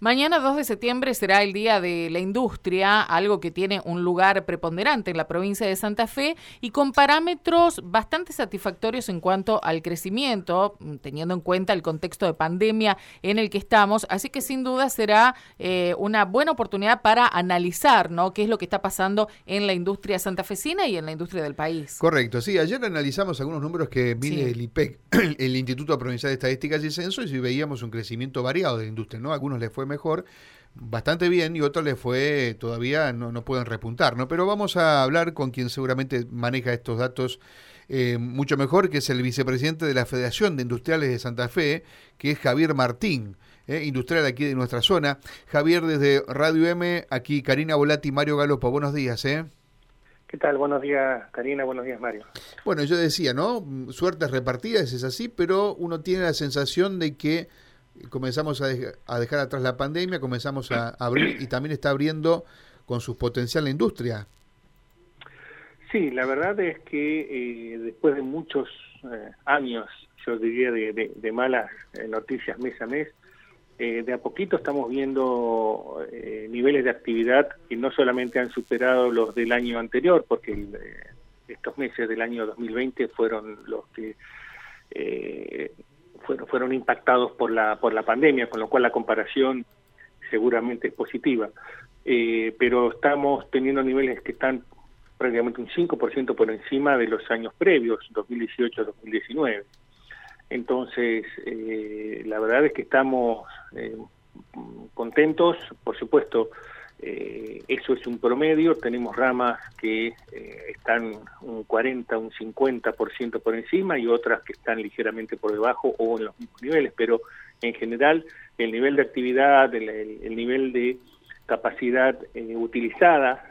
Mañana 2 de septiembre será el Día de la Industria, algo que tiene un lugar preponderante en la provincia de Santa Fe y con parámetros bastante satisfactorios en cuanto al crecimiento, teniendo en cuenta el contexto de pandemia en el que estamos. Así que sin duda será eh, una buena oportunidad para analizar ¿no? qué es lo que está pasando en la industria santafesina y en la industria del país. Correcto, sí. Ayer analizamos algunos números que mide el IPEC, el Instituto Provincial de Estadísticas y Censo, y veíamos un crecimiento variado de la industria. ¿no? algunos les fue mejor, bastante bien, y otros les fue todavía no, no pueden repuntar. ¿no? Pero vamos a hablar con quien seguramente maneja estos datos. Eh, mucho mejor, que es el vicepresidente de la Federación de Industriales de Santa Fe, que es Javier Martín. Eh, industrial aquí de nuestra zona. Javier, desde Radio M, aquí Karina Volati y Mario Galopo. Buenos días, ¿eh? ¿Qué tal? Buenos días, Karina. Buenos días, Mario. Bueno, yo decía, ¿no? Suertes repartidas, es así, pero uno tiene la sensación de que comenzamos a, dejar atrás la pandemia, comenzamos a abrir y también está abriendo con su potencial la industria. Sí, la verdad es que eh, después de muchos eh, años, yo diría, de, malas eh, noticias mes a mes, de a poquito estamos viendo niveles de actividad que no solamente han superado los del año anterior, porque estos meses del año 2020 fueron los que fueron, fueron impactados por la, por la pandemia, con lo cual la comparación seguramente es positiva. Eh, pero estamos teniendo niveles que están prácticamente un 5% por encima de los años previos, 2018-2019. Entonces, eh, la verdad es que estamos eh, contentos, por supuesto, eh, eso es un promedio, tenemos ramas que eh, están un 40, un 50% por encima y otras que están ligeramente por debajo o en los mismos niveles, pero en general el nivel de actividad, el, nivel de capacidad eh, utilizada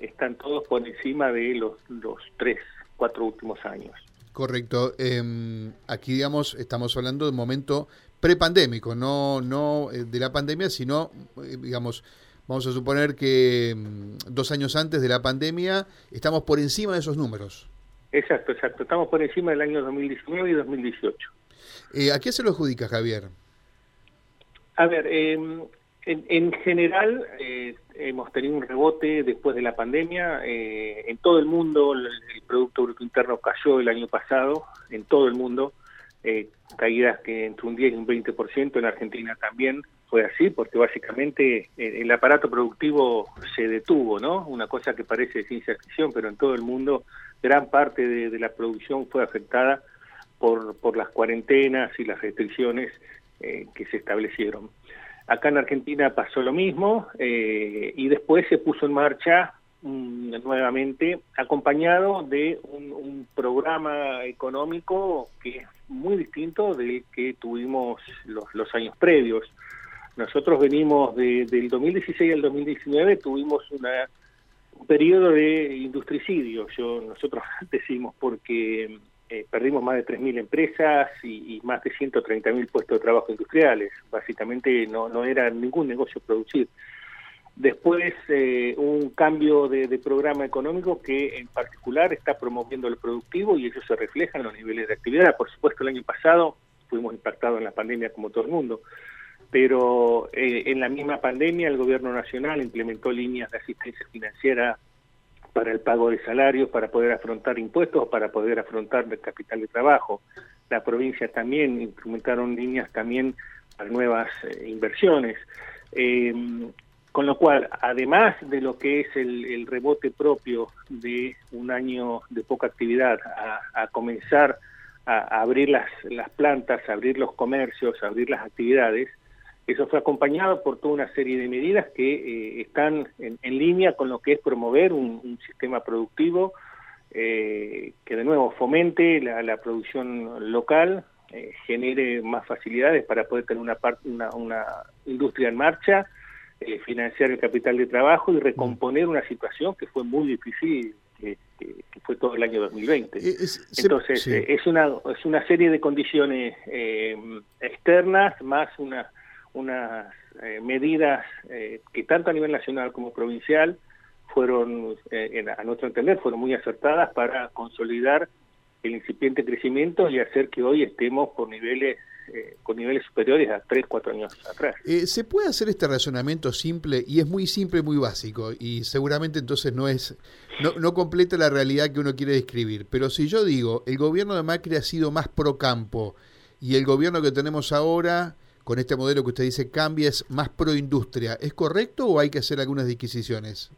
están todos por encima de los, los tres, cuatro últimos años. Correcto. Em, aquí, digamos, estamos hablando de un momento prepandémico, no, no de la pandemia, sino, digamos, Vamos a suponer que mm, dos años antes de la pandemia estamos por encima de esos números. Exacto, exacto. Estamos por encima del año 2019 y 2018. Eh, ¿A qué se lo adjudica, Javier? A ver, em, en, general eh, hemos tenido un rebote después de la pandemia. Eh, en todo el mundo el, el, Producto Bruto Interno cayó el año pasado, en todo el mundo. caídas que entre un 10 y un 20%, en Argentina también fue así, porque básicamente eh, el aparato productivo se detuvo, ¿no? Una cosa que parece ciencia ficción, pero en todo el mundo gran parte de, la producción fue afectada por, por las cuarentenas y las restricciones eh, que se establecieron. Acá en Argentina pasó lo mismo eh, y después se puso en marcha mm, nuevamente acompañado de un, un, programa económico que es muy distinto del que tuvimos los, los años previos. Nosotros venimos de, del 2016 al 2019, tuvimos una, un periodo de industricidio, yo, nosotros decimos, porque eh, perdimos más de 3.000 empresas y, más de 130.000 puestos de trabajo industriales. Básicamente no, no era ningún negocio producir. Después, eh, un cambio de, programa económico que en particular está promoviendo el productivo y eso se refleja en los niveles de actividad. Por supuesto, el año pasado fuimos impactados en la pandemia como todo el mundo pero eh, en la misma pandemia el gobierno nacional implementó líneas de asistencia financiera para el pago de salarios, para poder afrontar impuestos, para poder afrontar el capital de trabajo. La provincia también implementaron líneas también para nuevas eh, inversiones. Eh, con lo cual, además de lo que es el, rebote propio de un año de poca actividad, a, comenzar a, abrir las, las plantas, a abrir los comercios, a abrir las actividades, eso fue acompañado por toda una serie de medidas que eh, están en, línea con lo que es promover un, sistema productivo eh, que de nuevo fomente la, producción local, eh, genere más facilidades para poder tener una, una, una industria en marcha, financiar el capital de trabajo y recomponer una situación que fue muy difícil que, fue todo el año 2020. Entonces, es, una, es una serie de condiciones externas más una unas eh, medidas eh, que tanto a nivel nacional como provincial fueron, eh, a nuestro entender, fueron muy acertadas para consolidar el incipiente crecimiento y hacer que hoy estemos por niveles eh, con niveles superiores a 3, 4 años atrás. Eh, ¿Se puede hacer este razonamiento simple? Y es muy simple, muy básico, y seguramente entonces no es no, no completa la realidad que uno quiere describir. Pero si yo digo, el gobierno de Macri ha sido más pro campo y el gobierno que tenemos ahora, con este modelo que usted dice cambia, es más pro industria, ¿es correcto o hay que hacer algunas disquisiciones?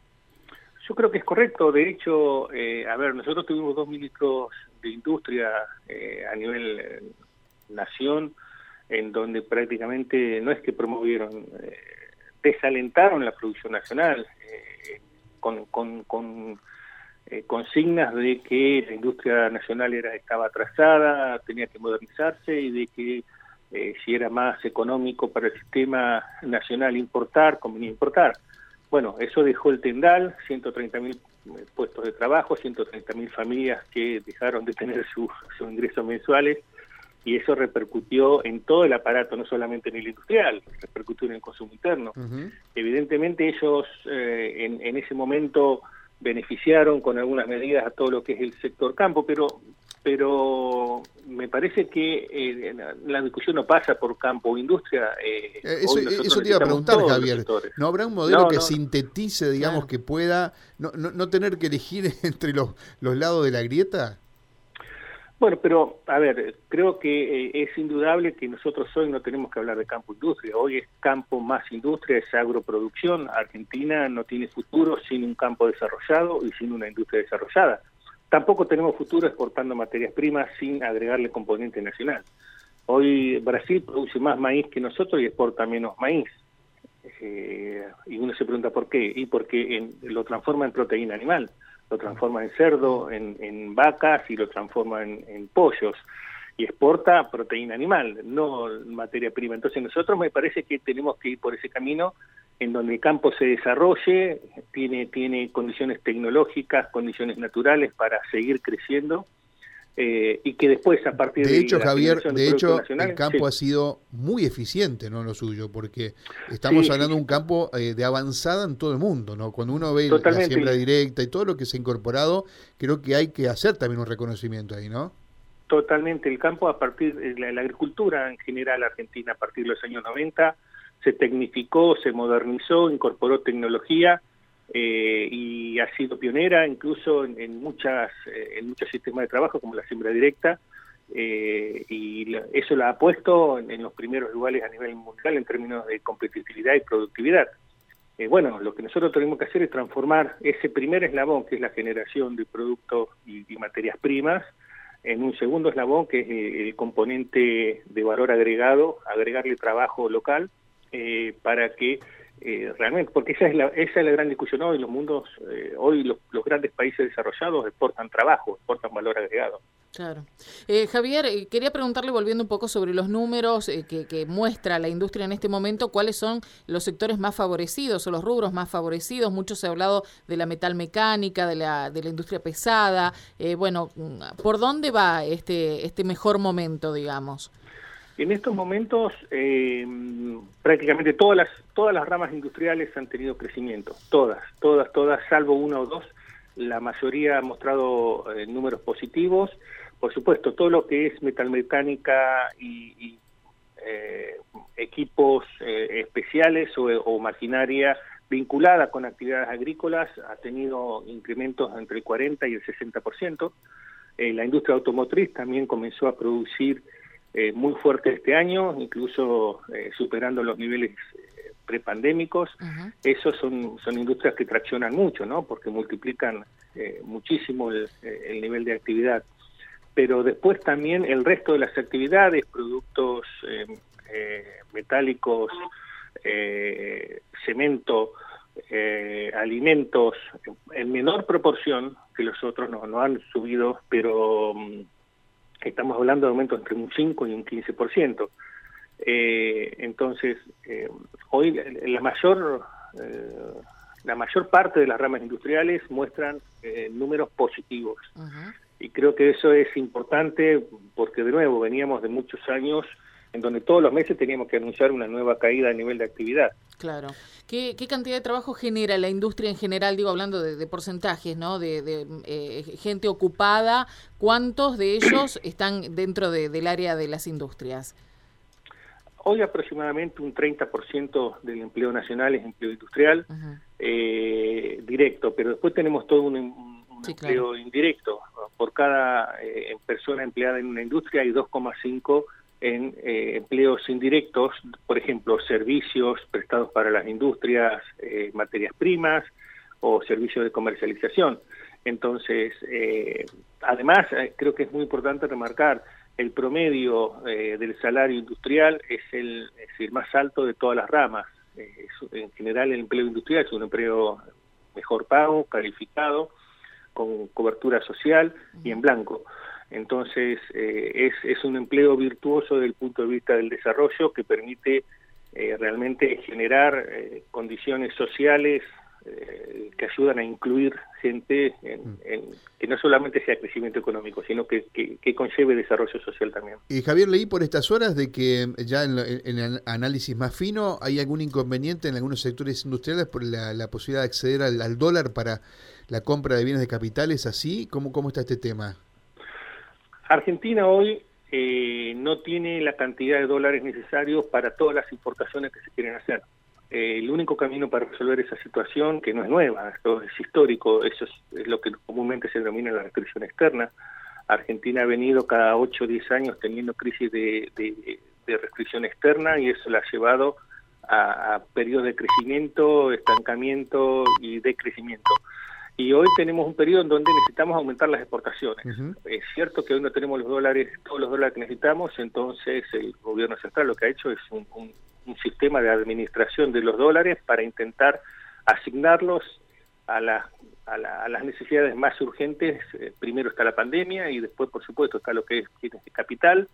Yo creo que es correcto. De hecho, eh, a ver, nosotros tuvimos dos ministros de industria eh, a nivel eh, nación, en donde prácticamente no es que promovieron, desalentaron la producción nacional con, con, con consignas de que la industria nacional era estaba atrasada, tenía que modernizarse y de que si era más económico para el sistema nacional importar, convenía importar. Bueno, eso dejó el tendal, 130 mil eh, puestos de trabajo, 130 mil familias que dejaron de tener sus su ingresos mensuales y eso repercutió en todo el aparato, no solamente en el industrial, repercutió en el consumo interno. Evidentemente ellos eh, en, en, ese momento beneficiaron con algunas medidas a todo lo que es el sector campo, pero pero me parece que eh, la discusión no pasa por campo o industria. Eh, eh eso, eso te iba a preguntar, Javier. ¿No habrá un modelo que sintetice, digamos, que pueda no, no, no, tener que elegir entre los, los lados de la grieta? Bueno, pero a ver, creo que eh, es indudable que nosotros hoy no tenemos que hablar de campo industria. Hoy es campo más industria, es agroproducción. Argentina no tiene futuro sin un campo desarrollado y sin una industria desarrollada. Tampoco tenemos futuro exportando materias primas sin agregarle componente nacional. Hoy Brasil produce más maíz que nosotros y exporta menos maíz. Eh, y uno se pregunta por qué. Y porque lo transforma en proteína animal, lo transforma en cerdo, en, vacas y lo transforma en, pollos. Y exporta proteína animal, no materia prima. Entonces nosotros me parece que tenemos que ir por ese camino en donde el campo se desarrolle, tiene, tiene condiciones tecnológicas, condiciones naturales para seguir creciendo. Eh, y que después a partir de, de hecho Javier de hecho el campo ha sido muy eficiente no lo suyo porque estamos hablando de un campo eh, de avanzada en todo el mundo no cuando uno ve la siembra directa y todo lo que se ha incorporado creo que hay que hacer también un reconocimiento ahí no totalmente. El campo a partir de la, la agricultura en general argentina a partir de los años 90 se tecnificó, se modernizó, incorporó tecnología eh, y ha sido pionera incluso en, muchas eh, en muchos sistemas de trabajo como la siembra directa eh, y eso la ha puesto en, los primeros lugares a nivel mundial en términos de competitividad y productividad. bueno, lo que nosotros tenemos que hacer es transformar ese primer eslabón, que es la generación de productos y, y materias primas, en un segundo eslabón, que es el componente de valor agregado, agregarle trabajo local, eh, para que eh, realmente, porque esa es, la, esa es la gran discusión hoy, los mundos, eh, hoy los, grandes países desarrollados exportan trabajo, exportan valor agregado. Claro. Javier, quería preguntarle, volviendo un poco sobre los números que, que, muestra la industria en este momento, ¿cuáles son los sectores más favorecidos o los rubros más favorecidos? Mucho se ha hablado de la metalmecánica, de la, de la industria pesada. bueno, ¿por dónde va este, este mejor momento, digamos? En estos momentos eh, prácticamente todas las, todas las ramas industriales han tenido crecimiento, todas, todas, todas, salvo una o dos. La mayoría ha mostrado eh, números positivos. Por supuesto, todo lo que es metalmecánica y, y eh, equipos especiales o, maquinaria vinculada con actividades agrícolas ha tenido incrementos entre el 40 y el 60%. la industria automotriz también comenzó a producir eh, muy fuerte este año, incluso eh, superando los niveles eh, prepandémicos. Esos son, son industrias que traccionan mucho, ¿no? Porque multiplican muchísimo el, nivel de actividad. Pero después también el resto de las actividades, productos metálicos, cemento, alimentos, en menor proporción que los otros no, no han subido, pero estamos hablando de aumentos entre un 5 y un 15%. Eh, entonces, eh, hoy la mayor, eh, la mayor parte de las ramas industriales muestran eh, números positivos. Y creo que eso es importante porque, de nuevo, veníamos de muchos años en donde todos los meses teníamos que anunciar una nueva caída a nivel de actividad. Claro. ¿Qué, cantidad de trabajo genera la industria en general? Digo, hablando de, porcentajes, ¿no? De, eh, gente ocupada, ¿cuántos de ellos están dentro del área de las industrias? hoy aproximadamente un 30% del empleo nacional es empleo industrial eh, directo, pero después tenemos todo un, empleo indirecto. Por cada eh, persona empleada en una industria hay 2,5 en eh, empleos indirectos, por ejemplo, servicios prestados para las industrias, materias primas o servicios de comercialización. Entonces, además, creo que es muy importante remarcar el promedio eh, del salario industrial es el, más alto de todas las ramas. Eh, en general el empleo industrial es un empleo mejor pago, calificado, con cobertura social y en blanco. Entonces eh, es, es un empleo virtuoso desde el punto de vista del desarrollo que permite realmente generar condiciones sociales eh, que ayudan a incluir gente mm. en, que no solamente sea crecimiento económico, sino que, que, conlleve desarrollo social también. Y Javier, leí por estas horas de que ya en, el análisis más fino hay algún inconveniente en algunos sectores industriales por la, posibilidad de acceder al, dólar para la compra de bienes de capitales, así. ¿Cómo, cómo está este tema? Argentina hoy eh, no tiene la cantidad de dólares necesarios para todas las importaciones que se quieren hacer. Eh, el único camino para resolver esa situación, que no es nueva, esto es histórico, eso es, lo que comúnmente se denomina la restricción externa. Argentina ha venido cada 8 o 10 años teniendo crisis de, restricción externa y eso la ha llevado a, periodos de crecimiento, estancamiento y decrecimiento. Y hoy tenemos un periodo en donde necesitamos aumentar las exportaciones. Es cierto que hoy no tenemos los dólares, todos los dólares que necesitamos, entonces el gobierno central lo que ha hecho es un, un sistema de administración de los dólares para intentar asignarlos a, a, las necesidades más urgentes. Eh, primero está la pandemia y después, por supuesto, está lo que es capital,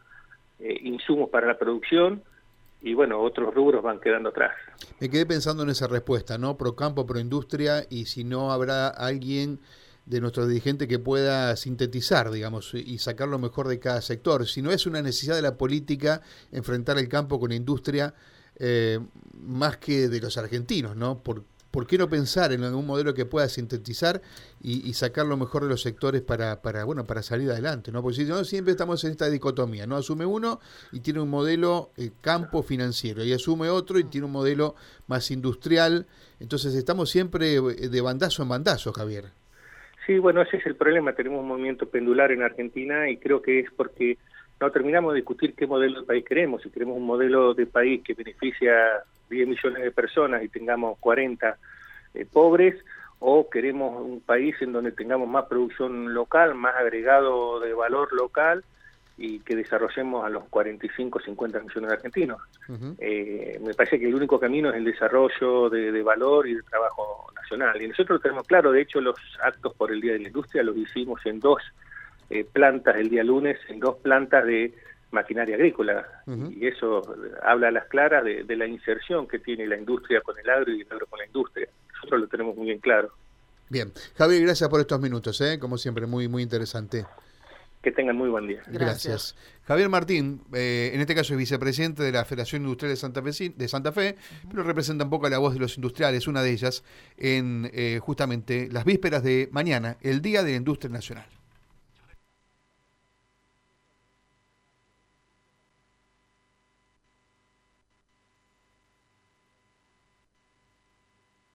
eh, insumos para la producción y, bueno, otros rubros van quedando atrás. Me quedé pensando en esa respuesta, ¿no? Pro campo, pro industria y si no habrá alguien de nuestros dirigentes que pueda sintetizar, digamos, y sacar lo mejor de cada sector. Si no es una necesidad de la política enfrentar el campo con la industria, eh, más que de los argentinos, ¿no? ¿Por, ¿Por, qué no pensar en algún modelo que pueda sintetizar y, sacar lo mejor de los sectores para, para, bueno, para salir adelante, ¿no? Porque si no, siempre estamos en esta dicotomía, ¿no? Asume uno y tiene un modelo eh, campo financiero, y asume otro y tiene un modelo más industrial. Entonces estamos siempre eh, de bandazo en bandazo, Javier. Sí, bueno, ese es el problema. Tenemos un movimiento pendular en Argentina y creo que es porque no terminamos de discutir qué modelo de país queremos. Si queremos un modelo de país que beneficia a 10 millones de personas y tengamos 40 eh, pobres, o queremos un país en donde tengamos más producción local, más agregado de valor local y que desarrollemos a los 45, 50 millones de argentinos. Eh, me parece que el único camino es el desarrollo de, de, valor y de trabajo nacional. Y nosotros lo tenemos claro, de hecho los actos por el Día de la Industria los hicimos en dos eh, plantas el día lunes en dos plantas de maquinaria agrícola y eso habla a las claras de, la inserción que tiene la industria con el agro y el agro con la industria. Nosotros lo tenemos muy bien claro. Bien, Javier, gracias por estos minutos, ¿eh? como siempre, muy muy interesante. Que tengan muy buen día. Gracias. Javier Martín, eh, en este caso es vicepresidente de la Federación Industrial de Santa Fe, de Santa Fe pero representa un poco a la voz de los industriales, una de ellas, en justamente las vísperas de mañana, el Día de la Industria Nacional.